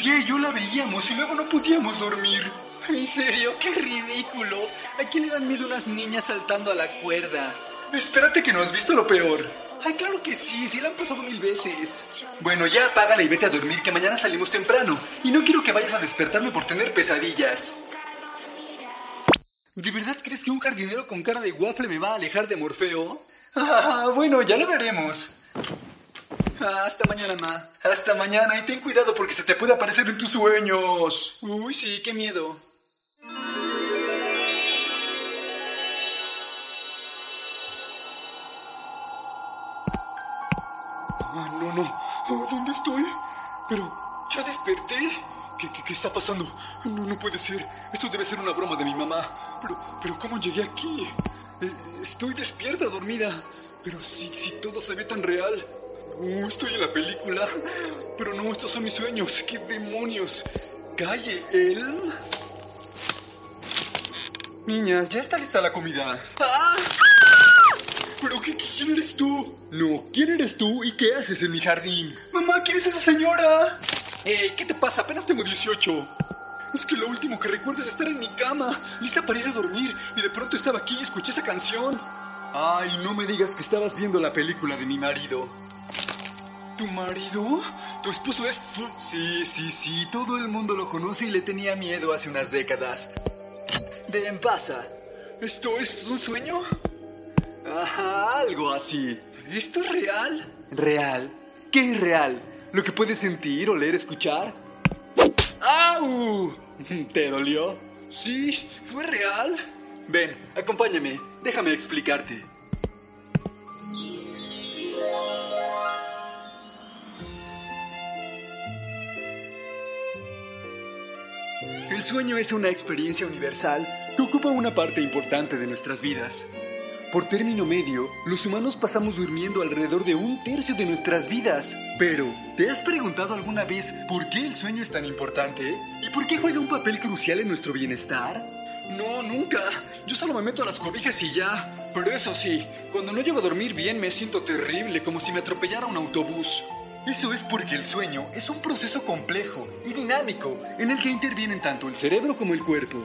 Tía y yo la veíamos y luego no podíamos dormir? ¿En serio? ¡Qué ridículo! ¿A quién le dan miedo unas niñas saltando a la cuerda? Espérate que no has visto lo peor. Ay, claro que sí, sí la han pasado mil veces. Bueno, ya apágala y vete a dormir que mañana salimos temprano. Y no quiero que vayas a despertarme por tener pesadillas. ¿De verdad crees que un jardinero con cara de waffle me va a alejar de Morfeo? Ah, bueno, ya lo veremos. Ah, hasta mañana, ma. Hasta mañana y ten cuidado porque se te puede aparecer en tus sueños. Uy, sí, qué miedo. Ah, no, no. ¿Dónde estoy? Pero, ¿ya desperté? ¿Qué, qué, qué está pasando? No, no puede ser. Esto debe ser una broma de mi mamá. Pero, pero ¿cómo llegué aquí? Eh, estoy despierta, dormida. Pero si, si todo se ve tan real. Estoy en la película. Pero no, estos son mis sueños. ¿Qué demonios? Calle, él. Niñas, ya está lista la comida. ¡Ah! ¿Pero qué, quién eres tú? No, ¿quién eres tú y qué haces en mi jardín? Mamá, ¿quién es esa señora? Ey, ¿qué te pasa? Apenas tengo 18. Es que lo último que recuerdo es estar en mi cama, lista para ir a dormir, y de pronto estaba aquí y escuché esa canción. Ay, no me digas que estabas viendo la película de mi marido. ¿Tu marido? ¿Tu esposo es...? Sí, sí, sí, todo el mundo lo conoce y le tenía miedo hace unas décadas. ¿De pasa? ¿Esto es un sueño? Ajá, algo así. ¿Esto es real? ¿Real? ¿Qué es real? ¿Lo que puedes sentir, oler, escuchar? ¡Au! ¿Te dolió? Sí, fue real. Ven, acompáñame. Déjame explicarte. Sueño es una experiencia universal que ocupa una parte importante de nuestras vidas. Por término medio, los humanos pasamos durmiendo alrededor de un tercio de nuestras vidas. Pero, ¿te has preguntado alguna vez por qué el sueño es tan importante? ¿Y por qué juega un papel crucial en nuestro bienestar? No, nunca. Yo solo me meto a las cobijas y ya. Pero eso sí, cuando no llego a dormir bien me siento terrible, como si me atropellara un autobús. Eso es porque el sueño es un proceso complejo y dinámico en el que intervienen tanto el cerebro como el cuerpo.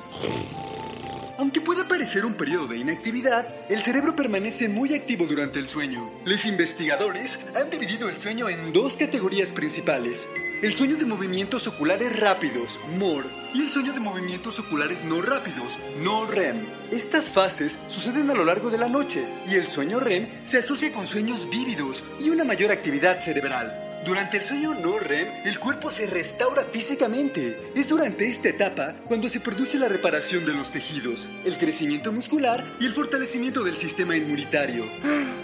Aunque pueda parecer un periodo de inactividad, el cerebro permanece muy activo durante el sueño. Los investigadores han dividido el sueño en dos categorías principales. El sueño de movimientos oculares rápidos, MOR, y el sueño de movimientos oculares no rápidos, no REM. Estas fases suceden a lo largo de la noche y el sueño REM se asocia con sueños vívidos y una mayor actividad cerebral. Durante el sueño no REM, el cuerpo se restaura físicamente. Es durante esta etapa cuando se produce la reparación de los tejidos, el crecimiento muscular y el fortalecimiento del sistema inmunitario.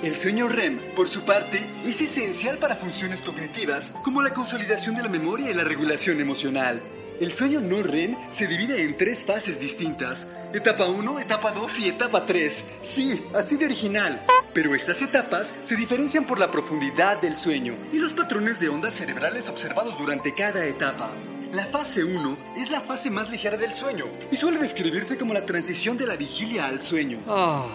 El sueño REM, por su parte, es esencial para funciones cognitivas como la consolidación de la memoria y la regulación emocional. El sueño no REM se divide en tres fases distintas. Etapa 1, etapa 2 y etapa 3. Sí, así de original. Pero estas etapas se diferencian por la profundidad del sueño y los patrones de ondas cerebrales observados durante cada etapa. La fase 1 es la fase más ligera del sueño y suele describirse como la transición de la vigilia al sueño.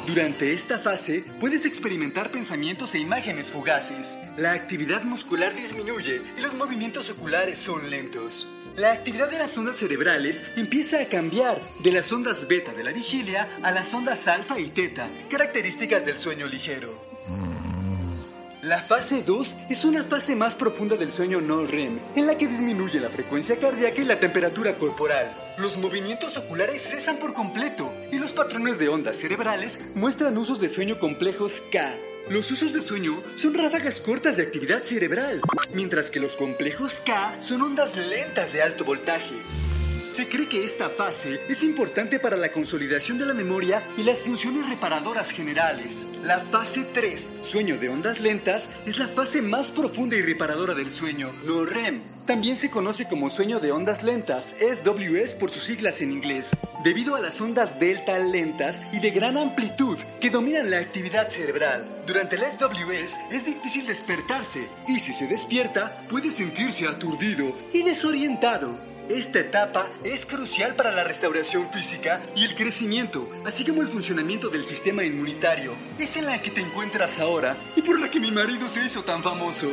Durante esta fase puedes experimentar pensamientos e imágenes fugaces. La actividad muscular disminuye y los movimientos oculares son lentos. La actividad de las ondas cerebrales empieza a cambiar de las ondas beta de la vigilia a las ondas alfa y teta, características del sueño ligero. La fase 2 es una fase más profunda del sueño no REM, en la que disminuye la frecuencia cardíaca y la temperatura corporal. Los movimientos oculares cesan por completo y los patrones de ondas cerebrales muestran usos de sueño complejos K. Los usos de sueño son ráfagas cortas de actividad cerebral, mientras que los complejos K son ondas lentas de alto voltaje. Se cree que esta fase es importante para la consolidación de la memoria y las funciones reparadoras generales. La fase 3, sueño de ondas lentas, es la fase más profunda y reparadora del sueño, no REM. También se conoce como sueño de ondas lentas, SWS por sus siglas en inglés, debido a las ondas delta lentas y de gran amplitud que dominan la actividad cerebral. Durante el SWS es difícil despertarse y si se despierta puede sentirse aturdido y desorientado. Esta etapa es crucial para la restauración física y el crecimiento, así como el funcionamiento del sistema inmunitario. Es en la que te encuentras ahora y por la que mi marido se hizo tan famoso.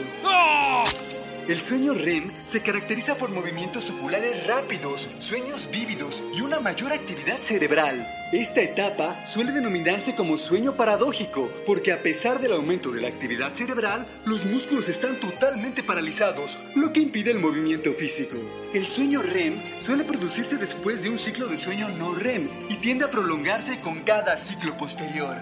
El sueño REM se caracteriza por movimientos oculares rápidos, sueños vívidos y una mayor actividad cerebral. Esta etapa suele denominarse como sueño paradójico, porque a pesar del aumento de la actividad cerebral, los músculos están totalmente paralizados, lo que impide el movimiento físico. El sueño REM suele producirse después de un ciclo de sueño no REM y tiende a prolongarse con cada ciclo posterior.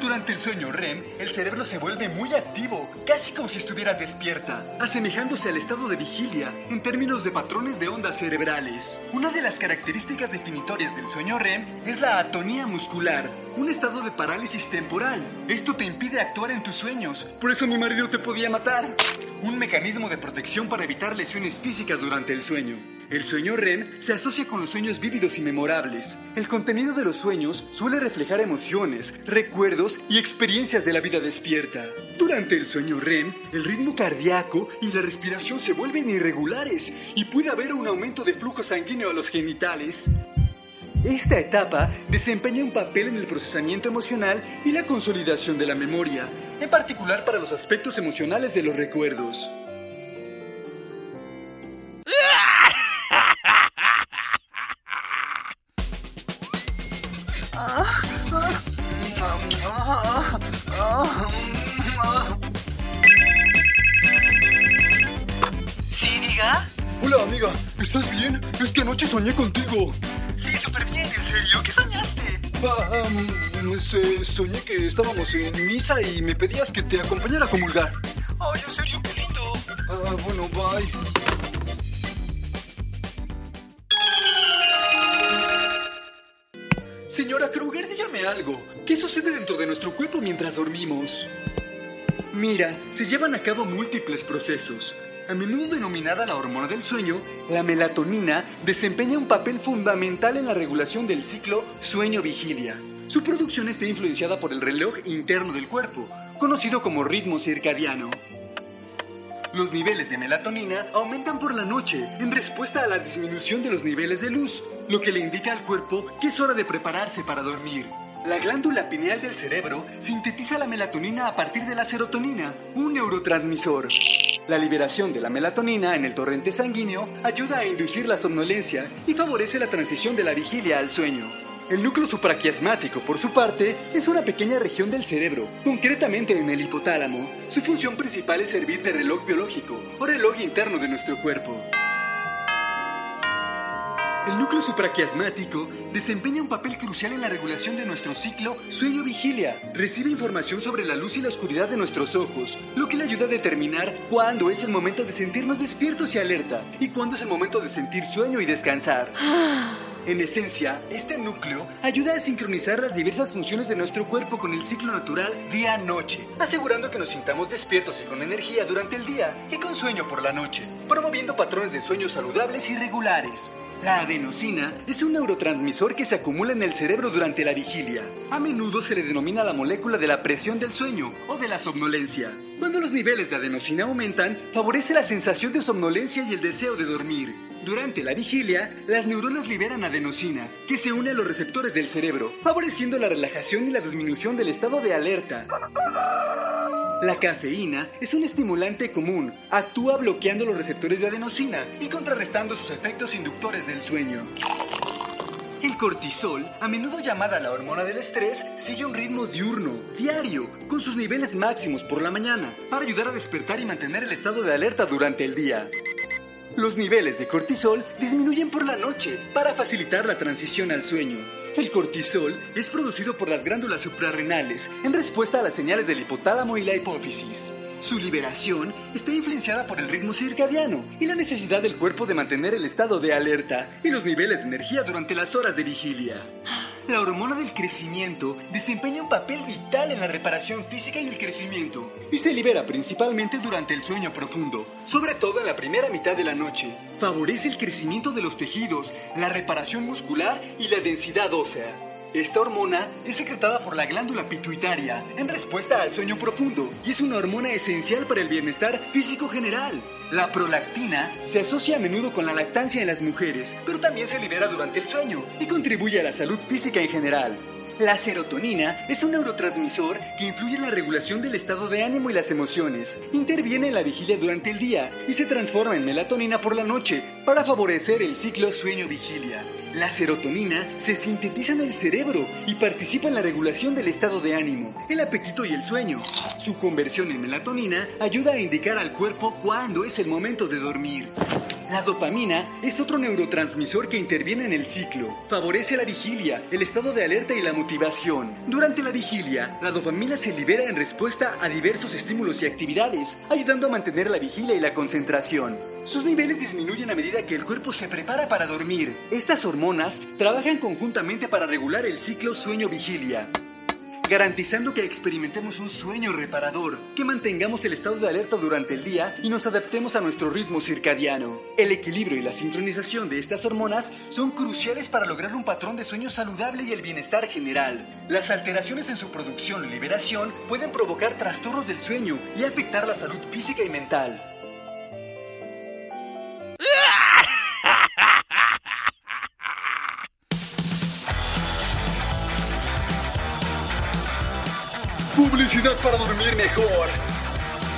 Durante el sueño REM, el cerebro se vuelve muy activo, casi como si estuvieras despierta, asemejándose al estado de vigilia en términos de patrones de ondas cerebrales. Una de las características definitorias del sueño REM es la atonía muscular, un estado de parálisis temporal. Esto te impide actuar en tus sueños, por eso mi marido te podía matar. Un mecanismo de protección para evitar lesiones físicas durante el sueño. El sueño REM se asocia con los sueños vívidos y memorables. El contenido de los sueños suele reflejar emociones, recuerdos y experiencias de la vida despierta. Durante el sueño REM, el ritmo cardíaco y la respiración se vuelven irregulares y puede haber un aumento de flujo sanguíneo a los genitales. Esta etapa desempeña un papel en el procesamiento emocional y la consolidación de la memoria, en particular para los aspectos emocionales de los recuerdos. Soñé contigo. Sí, súper bien, en serio. ¿Qué soñaste? Ah, um, se- soñé que estábamos en misa y me pedías que te acompañara a comulgar. Ay, en serio, qué lindo. Ah, bueno, bye. Señora Kruger, dígame algo. ¿Qué sucede dentro de nuestro cuerpo mientras dormimos? Mira, se llevan a cabo múltiples procesos. A menudo denominada la hormona del sueño, la melatonina desempeña un papel fundamental en la regulación del ciclo sueño-vigilia. Su producción está influenciada por el reloj interno del cuerpo, conocido como ritmo circadiano. Los niveles de melatonina aumentan por la noche en respuesta a la disminución de los niveles de luz, lo que le indica al cuerpo que es hora de prepararse para dormir. La glándula pineal del cerebro sintetiza la melatonina a partir de la serotonina, un neurotransmisor. La liberación de la melatonina en el torrente sanguíneo ayuda a inducir la somnolencia y favorece la transición de la vigilia al sueño. El núcleo supraquiasmático, por su parte, es una pequeña región del cerebro, concretamente en el hipotálamo. Su función principal es servir de reloj biológico o reloj interno de nuestro cuerpo. El núcleo supraquiasmático desempeña un papel crucial en la regulación de nuestro ciclo sueño-vigilia. Recibe información sobre la luz y la oscuridad de nuestros ojos, lo que le ayuda a determinar cuándo es el momento de sentirnos despiertos y alerta y cuándo es el momento de sentir sueño y descansar. En esencia, este núcleo ayuda a sincronizar las diversas funciones de nuestro cuerpo con el ciclo natural día-noche, asegurando que nos sintamos despiertos y con energía durante el día y con sueño por la noche, promoviendo patrones de sueño saludables y regulares. La adenosina es un neurotransmisor que se acumula en el cerebro durante la vigilia. A menudo se le denomina la molécula de la presión del sueño o de la somnolencia. Cuando los niveles de adenosina aumentan, favorece la sensación de somnolencia y el deseo de dormir. Durante la vigilia, las neuronas liberan adenosina, que se une a los receptores del cerebro, favoreciendo la relajación y la disminución del estado de alerta. La cafeína es un estimulante común. Actúa bloqueando los receptores de adenosina y contrarrestando sus efectos inductores del sueño. El cortisol, a menudo llamada la hormona del estrés, sigue un ritmo diurno, diario, con sus niveles máximos por la mañana, para ayudar a despertar y mantener el estado de alerta durante el día. Los niveles de cortisol disminuyen por la noche para facilitar la transición al sueño. El cortisol es producido por las glándulas suprarrenales en respuesta a las señales del hipotálamo y la hipófisis. Su liberación está influenciada por el ritmo circadiano y la necesidad del cuerpo de mantener el estado de alerta y los niveles de energía durante las horas de vigilia. La hormona del crecimiento desempeña un papel vital en la reparación física y el crecimiento y se libera principalmente durante el sueño profundo, sobre todo en la primera mitad de la noche. Favorece el crecimiento de los tejidos, la reparación muscular y la densidad ósea. Esta hormona es secretada por la glándula pituitaria en respuesta al sueño profundo y es una hormona esencial para el bienestar físico general. La prolactina se asocia a menudo con la lactancia en las mujeres, pero también se libera durante el sueño y contribuye a la salud física en general. La serotonina es un neurotransmisor que influye en la regulación del estado de ánimo y las emociones. Interviene en la vigilia durante el día y se transforma en melatonina por la noche para favorecer el ciclo sueño-vigilia. La serotonina se sintetiza en el cerebro y participa en la regulación del estado de ánimo, el apetito y el sueño. Su conversión en melatonina ayuda a indicar al cuerpo cuándo es el momento de dormir. La dopamina es otro neurotransmisor que interviene en el ciclo. Favorece la vigilia, el estado de alerta y la motivación. Durante la vigilia, la dopamina se libera en respuesta a diversos estímulos y actividades, ayudando a mantener la vigilia y la concentración. Sus niveles disminuyen a medida que el cuerpo se prepara para dormir. Estas hormonas trabajan conjuntamente para regular el ciclo sueño-vigilia garantizando que experimentemos un sueño reparador, que mantengamos el estado de alerta durante el día y nos adaptemos a nuestro ritmo circadiano. El equilibrio y la sincronización de estas hormonas son cruciales para lograr un patrón de sueño saludable y el bienestar general. Las alteraciones en su producción y liberación pueden provocar trastornos del sueño y afectar la salud física y mental. Publicidad para dormir mejor.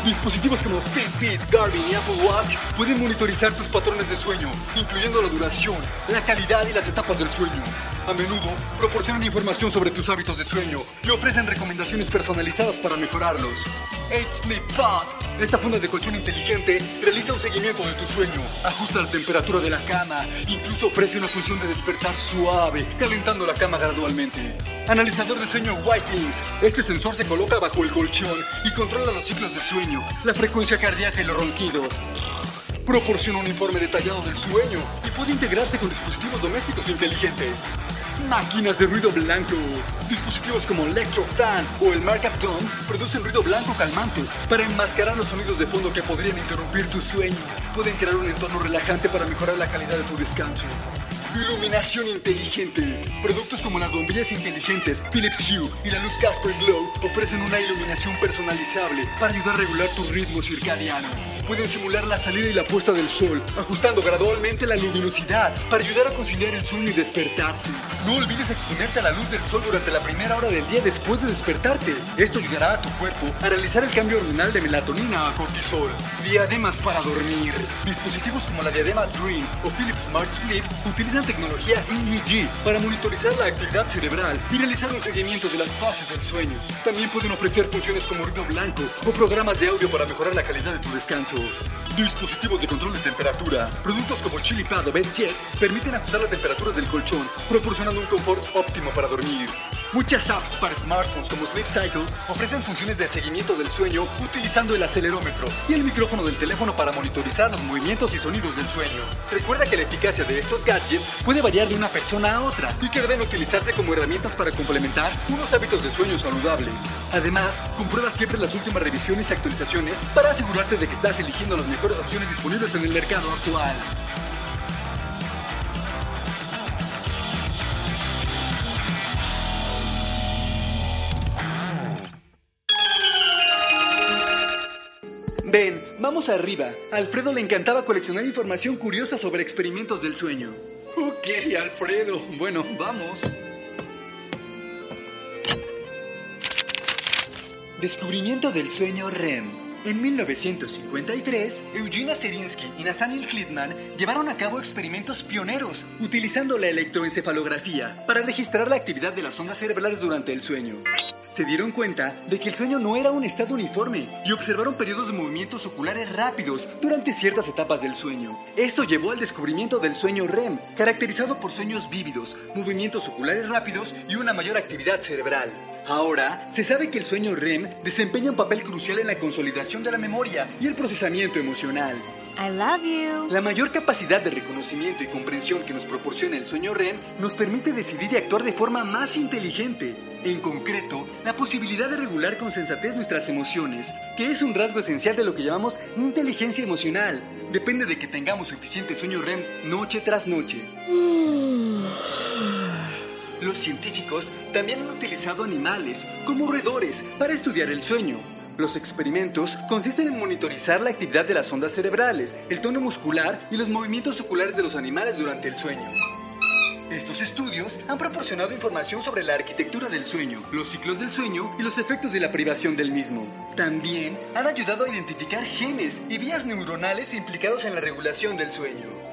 Dispositivos como Fitbit, Garmin y Apple Watch pueden monitorizar tus patrones de sueño, incluyendo la duración, la calidad y las etapas del sueño. A menudo proporcionan información sobre tus hábitos de sueño y ofrecen recomendaciones personalizadas para mejorarlos. 8 Sleep Pod. Esta funda de colchón inteligente realiza un seguimiento de tu sueño, ajusta la temperatura de la cama, incluso ofrece una función de despertar suave, calentando la cama gradualmente. Analizador de sueño Whitelings. Este sensor se coloca bajo el colchón y controla los ciclos de sueño, la frecuencia cardíaca y los ronquidos. Proporciona un informe detallado del sueño y puede integrarse con dispositivos domésticos inteligentes. Máquinas de ruido blanco. Dispositivos como Electrofan o el Markup Dome producen ruido blanco calmante para enmascarar los sonidos de fondo que podrían interrumpir tu sueño. Pueden crear un entorno relajante para mejorar la calidad de tu descanso. Iluminación inteligente. Productos como las bombillas inteligentes Philips Hue y la luz Casper Glow ofrecen una iluminación personalizable para ayudar a regular tu ritmo circadiano. Pueden simular la salida y la puesta del sol, ajustando gradualmente la luminosidad para ayudar a conciliar el sueño y despertarse. No olvides exponerte a la luz del sol durante la primera hora del día después de despertarte. Esto ayudará a tu cuerpo a realizar el cambio hormonal de melatonina a cortisol. Diademas para dormir. Dispositivos como la diadema Dream o Philips Smart Sleep utilizan tecnología EEG para monitorizar la actividad cerebral y realizar un seguimiento de las fases del sueño. También pueden ofrecer funciones como ruido blanco o programas de audio para mejorar la calidad de tu descanso. Dispositivos de control de temperatura. Productos como Chili Pad o BedJet permiten ajustar la temperatura del colchón, proporcionando un confort óptimo para dormir. Muchas apps para smartphones como Sleep Cycle ofrecen funciones de seguimiento del sueño utilizando el acelerómetro y el micrófono del teléfono para monitorizar los movimientos y sonidos del sueño. Recuerda que la eficacia de estos gadgets puede variar de una persona a otra y que deben utilizarse como herramientas para complementar unos hábitos de sueño saludables. Además, comprueba siempre las últimas revisiones y actualizaciones para asegurarte de que estás eligiendo las mejores opciones disponibles en el mercado actual. Ven, vamos arriba. A Alfredo le encantaba coleccionar información curiosa sobre experimentos del sueño. Ok, Alfredo. Bueno, vamos. Descubrimiento del sueño REM. En 1953, Eugenia Serinsky y Nathaniel Friedman llevaron a cabo experimentos pioneros utilizando la electroencefalografía para registrar la actividad de las ondas cerebrales durante el sueño. Se dieron cuenta de que el sueño no era un estado uniforme y observaron periodos de movimientos oculares rápidos durante ciertas etapas del sueño. Esto llevó al descubrimiento del sueño REM, caracterizado por sueños vívidos, movimientos oculares rápidos y una mayor actividad cerebral. Ahora, se sabe que el sueño REM desempeña un papel crucial en la consolidación de la memoria y el procesamiento emocional. I love you. La mayor capacidad de reconocimiento y comprensión que nos proporciona el sueño REM nos permite decidir y actuar de forma más inteligente. En concreto, la posibilidad de regular con sensatez nuestras emociones, que es un rasgo esencial de lo que llamamos inteligencia emocional. Depende de que tengamos suficiente sueño REM noche tras noche. Los científicos también han utilizado animales, como roedores, para estudiar el sueño. Los experimentos consisten en monitorizar la actividad de las ondas cerebrales, el tono muscular y los movimientos oculares de los animales durante el sueño. Estos estudios han proporcionado información sobre la arquitectura del sueño, los ciclos del sueño y los efectos de la privación del mismo. También han ayudado a identificar genes y vías neuronales implicados en la regulación del sueño.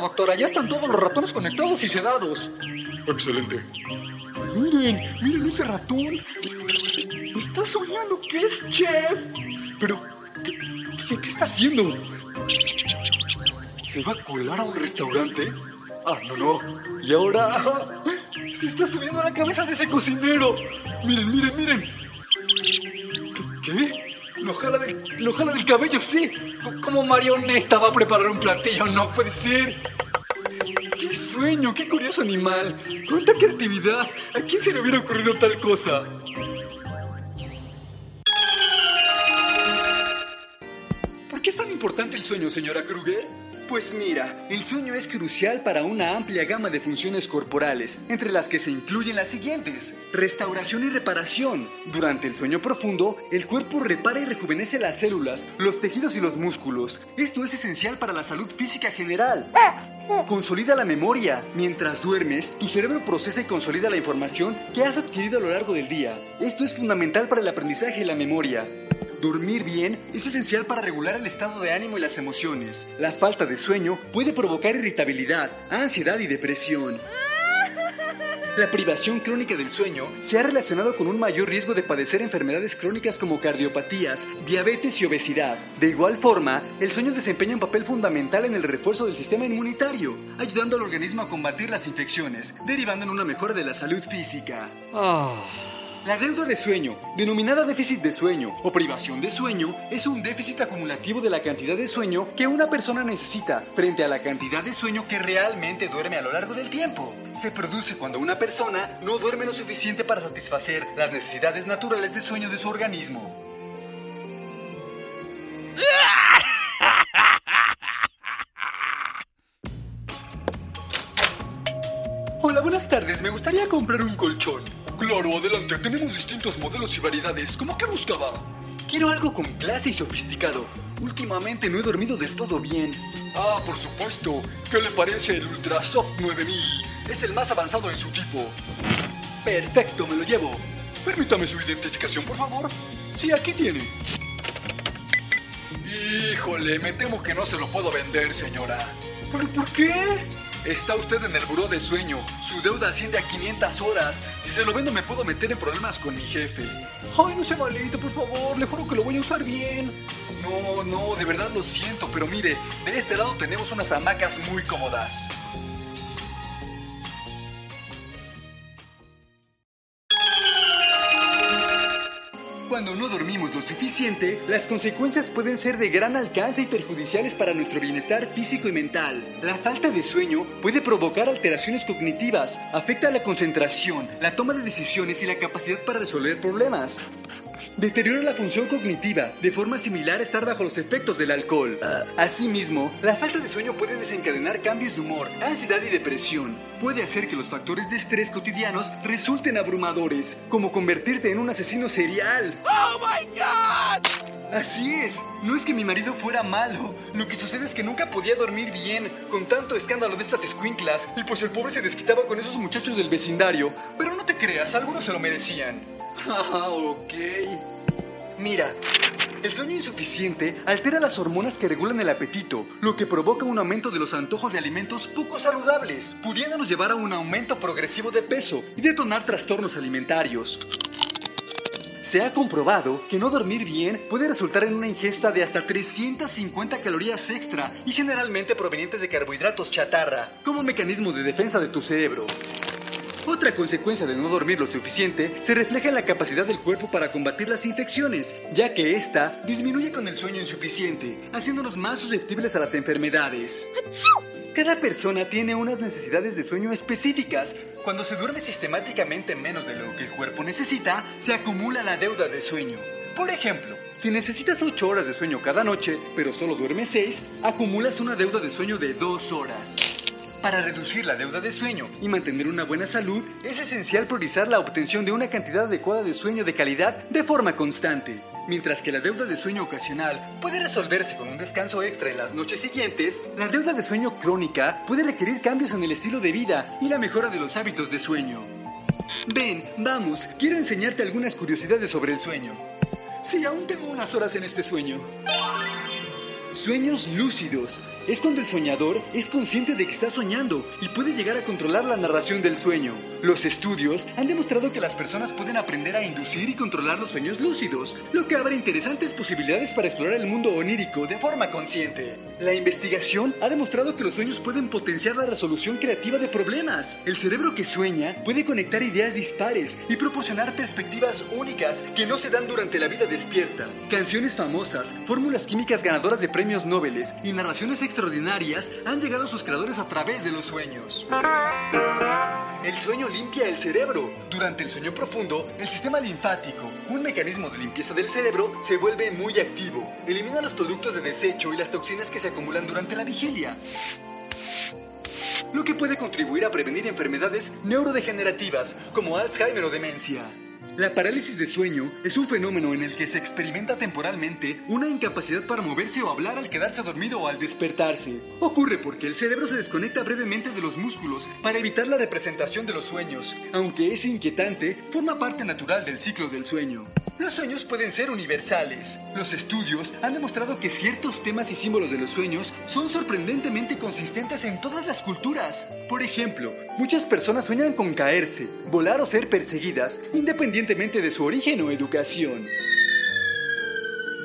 Doctora. Ya están todos los ratones conectados y sedados. Excelente. Miren, miren ese ratón. Está soñando que es chef. Pero, ¿qué, qué, qué está haciendo? ¿Se va a colar a un restaurante? Ah, no, no. Y ahora se está subiendo a la cabeza de ese cocinero. Miren, miren, miren. ¿Qué? Lo jala, del, lo jala del cabello, sí. Como marioneta va a preparar un platillo, no puede ser. ¡Qué sueño! ¡Qué curioso animal! ¡Cuánta creatividad! ¿A quién se le hubiera ocurrido tal cosa? ¿Por qué es tan importante el sueño, señora Kruger? Pues mira, el sueño es crucial para una amplia gama de funciones corporales, entre las que se incluyen las siguientes. Restauración y reparación. Durante el sueño profundo, el cuerpo repara y rejuvenece las células, los tejidos y los músculos. Esto es esencial para la salud física general. Consolida la memoria. Mientras duermes, tu cerebro procesa y consolida la información que has adquirido a lo largo del día. Esto es fundamental para el aprendizaje y la memoria. Dormir bien es esencial para regular el estado de ánimo y las emociones. La falta de sueño puede provocar irritabilidad, ansiedad y depresión. La privación crónica del sueño se ha relacionado con un mayor riesgo de padecer enfermedades crónicas como cardiopatías, diabetes y obesidad. De igual forma, el sueño desempeña un papel fundamental en el refuerzo del sistema inmunitario, ayudando al organismo a combatir las infecciones, derivando en una mejora de la salud física. La deuda de sueño, denominada déficit de sueño o privación de sueño, es un déficit acumulativo de la cantidad de sueño que una persona necesita frente a la cantidad de sueño que realmente duerme a lo largo del tiempo. Se produce cuando una persona no duerme lo suficiente para satisfacer las necesidades naturales de sueño de su organismo. Hola, buenas tardes. Me gustaría comprar un colchón. Claro, adelante. Tenemos distintos modelos y variedades. ¿Cómo que buscaba? Quiero algo con clase y sofisticado. Últimamente no he dormido del todo bien. Ah, por supuesto. ¿Qué le parece el Ultrasoft 9000? Es el más avanzado en su tipo. Perfecto, me lo llevo. Permítame su identificación, por favor. Sí, aquí tiene. Híjole, me temo que no se lo puedo vender, señora. ¿Pero por qué? Está usted en el buró de sueño. Su deuda asciende a 500 horas. Si se lo vendo me puedo meter en problemas con mi jefe. Ay, no sea malito, por favor. Le juro que lo voy a usar bien. no, no, de verdad lo siento, pero mire, de este lado tenemos unas hamacas muy cómodas. Cuando no dormimos lo suficiente, las consecuencias pueden ser de gran alcance y perjudiciales para nuestro bienestar físico y mental. La falta de sueño puede provocar alteraciones cognitivas, afecta la concentración, la toma de decisiones y la capacidad para resolver problemas. Deteriora la función cognitiva, de forma similar a estar bajo los efectos del alcohol. Asimismo, la falta de sueño puede desencadenar cambios de humor, ansiedad y depresión. Puede hacer que los factores de estrés cotidianos resulten abrumadores, como convertirte en un asesino serial. ¡Oh, my God! Así es, no es que mi marido fuera malo. Lo que sucede es que nunca podía dormir bien con tanto escándalo de estas escuinclas y pues el pobre se desquitaba con esos muchachos del vecindario. Pero no te creas, algunos se lo merecían. Ah, ok. Mira, el sueño insuficiente altera las hormonas que regulan el apetito, lo que provoca un aumento de los antojos de alimentos poco saludables, pudiéndonos llevar a un aumento progresivo de peso y detonar trastornos alimentarios. Se ha comprobado que no dormir bien puede resultar en una ingesta de hasta 350 calorías extra y generalmente provenientes de carbohidratos chatarra, como mecanismo de defensa de tu cerebro. Otra consecuencia de no dormir lo suficiente se refleja en la capacidad del cuerpo para combatir las infecciones, ya que esta disminuye con el sueño insuficiente, haciéndonos más susceptibles a las enfermedades. Cada persona tiene unas necesidades de sueño específicas. Cuando se duerme sistemáticamente menos de lo que el cuerpo necesita, se acumula la deuda de sueño. Por ejemplo, si necesitas 8 horas de sueño cada noche, pero solo duermes 6, acumulas una deuda de sueño de 2 horas. Para reducir la deuda de sueño y mantener una buena salud, es esencial priorizar la obtención de una cantidad adecuada de sueño de calidad de forma constante. Mientras que la deuda de sueño ocasional puede resolverse con un descanso extra en las noches siguientes, la deuda de sueño crónica puede requerir cambios en el estilo de vida y la mejora de los hábitos de sueño. Ven, vamos, quiero enseñarte algunas curiosidades sobre el sueño. Sí, aún tengo unas horas en este sueño. Sueños lúcidos. Es cuando el soñador es consciente de que está soñando y puede llegar a controlar la narración del sueño. Los estudios han demostrado que las personas pueden aprender a inducir y controlar los sueños lúcidos, lo que abre interesantes posibilidades para explorar el mundo onírico de forma consciente. La investigación ha demostrado que los sueños pueden potenciar la resolución creativa de problemas. El cerebro que sueña puede conectar ideas dispares y proporcionar perspectivas únicas que no se dan durante la vida despierta. Canciones famosas, fórmulas químicas ganadoras de premios Nobel y narraciones extraordinarias han llegado a sus creadores a través de los sueños. El sueño limpia el cerebro. Durante el sueño profundo, el sistema linfático, un mecanismo de limpieza del cerebro, se vuelve muy activo. Elimina los productos de desecho y las toxinas que se acumulan durante la vigilia lo que puede contribuir a prevenir enfermedades neurodegenerativas como Alzheimer o demencia. La parálisis de sueño es un fenómeno en el que se experimenta temporalmente una incapacidad para moverse o hablar al quedarse dormido o al despertarse. Ocurre porque el cerebro se desconecta brevemente de los músculos para evitar la representación de los sueños. Aunque es inquietante, forma parte natural del ciclo del sueño. Los sueños pueden ser universales. Los estudios han demostrado que ciertos temas y símbolos de los sueños son sorprendentemente consistentes en todas las culturas. Por ejemplo, muchas personas sueñan con caerse, volar o ser perseguidas, independientemente de su origen o educación.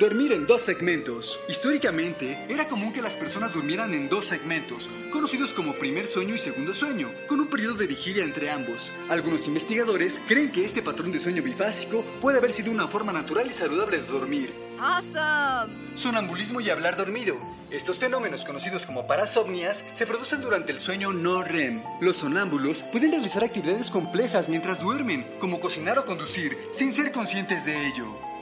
Dormir en dos segmentos. Históricamente, era común que las personas durmieran en dos segmentos, conocidos como primer sueño y segundo sueño, con un periodo de vigilia entre ambos. Algunos investigadores creen que este patrón de sueño bifásico puede haber sido una forma natural y saludable de dormir. Awesome. Sonambulismo y hablar dormido. Estos fenómenos conocidos como parasomnias se producen durante el sueño no REM. Los sonámbulos pueden realizar actividades complejas mientras duermen, como cocinar o conducir, sin ser conscientes de ello.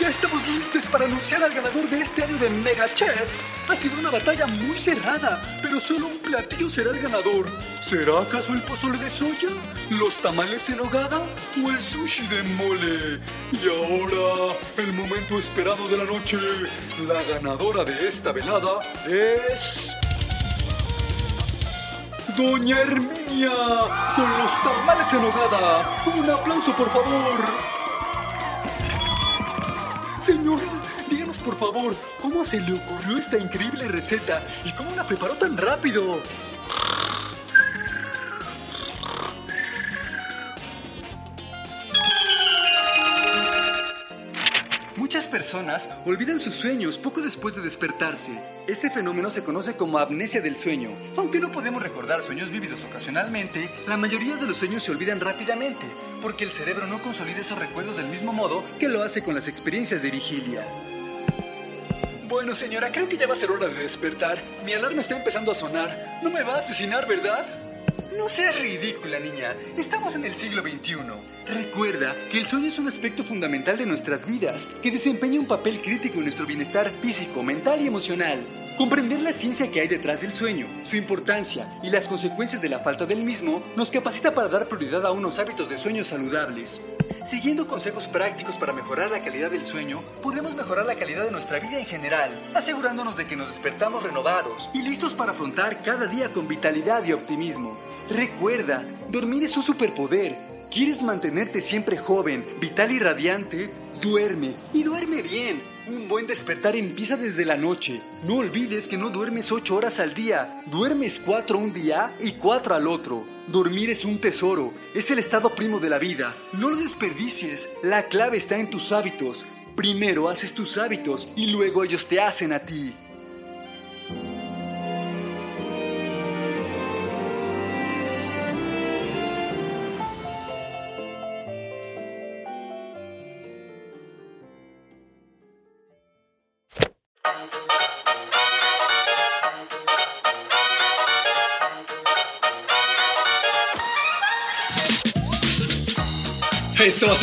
Ya estamos listos para anunciar al ganador de este año de Mega Chef. Ha sido una batalla muy cerrada, pero solo un platillo será el ganador. ¿Será acaso el pozole de soya, los tamales en hogada o el sushi de mole? Y ahora, el momento esperado de la noche. La ganadora de esta velada es... Doña Herminia, con los tamales en hogada. Un aplauso, por favor. Señora, díganos por favor, ¿cómo se le ocurrió esta increíble receta y cómo la preparó tan rápido? Personas olvidan sus sueños poco después de despertarse. Este fenómeno se conoce como amnesia del sueño. Aunque no podemos recordar sueños vívidos ocasionalmente, la mayoría de los sueños se olvidan rápidamente, porque el cerebro no consolida esos recuerdos del mismo modo que lo hace con las experiencias de vigilia. Bueno, señora, creo que ya va a ser hora de despertar. Mi alarma está empezando a sonar. No me va a asesinar, ¿verdad? No seas ridícula, niña. Estamos en el siglo XXI. Recuerda que el sueño es un aspecto fundamental de nuestras vidas, que desempeña un papel crítico en nuestro bienestar físico, mental y emocional. Comprender la ciencia que hay detrás del sueño, su importancia y las consecuencias de la falta del mismo nos capacita para dar prioridad a unos hábitos de sueño saludables. Siguiendo consejos prácticos para mejorar la calidad del sueño, podemos mejorar la calidad de nuestra vida en general, asegurándonos de que nos despertamos renovados y listos para afrontar cada día con vitalidad y optimismo. Recuerda, dormir es un superpoder. ¿Quieres mantenerte siempre joven, vital y radiante? Duerme y duerme bien. Un buen despertar empieza desde la noche. No olvides que no duermes 8 horas al día. Duermes 4 un día y 4 al otro. Dormir es un tesoro. Es el estado primo de la vida. No lo desperdicies. La clave está en tus hábitos. Primero haces tus hábitos y luego ellos te hacen a ti.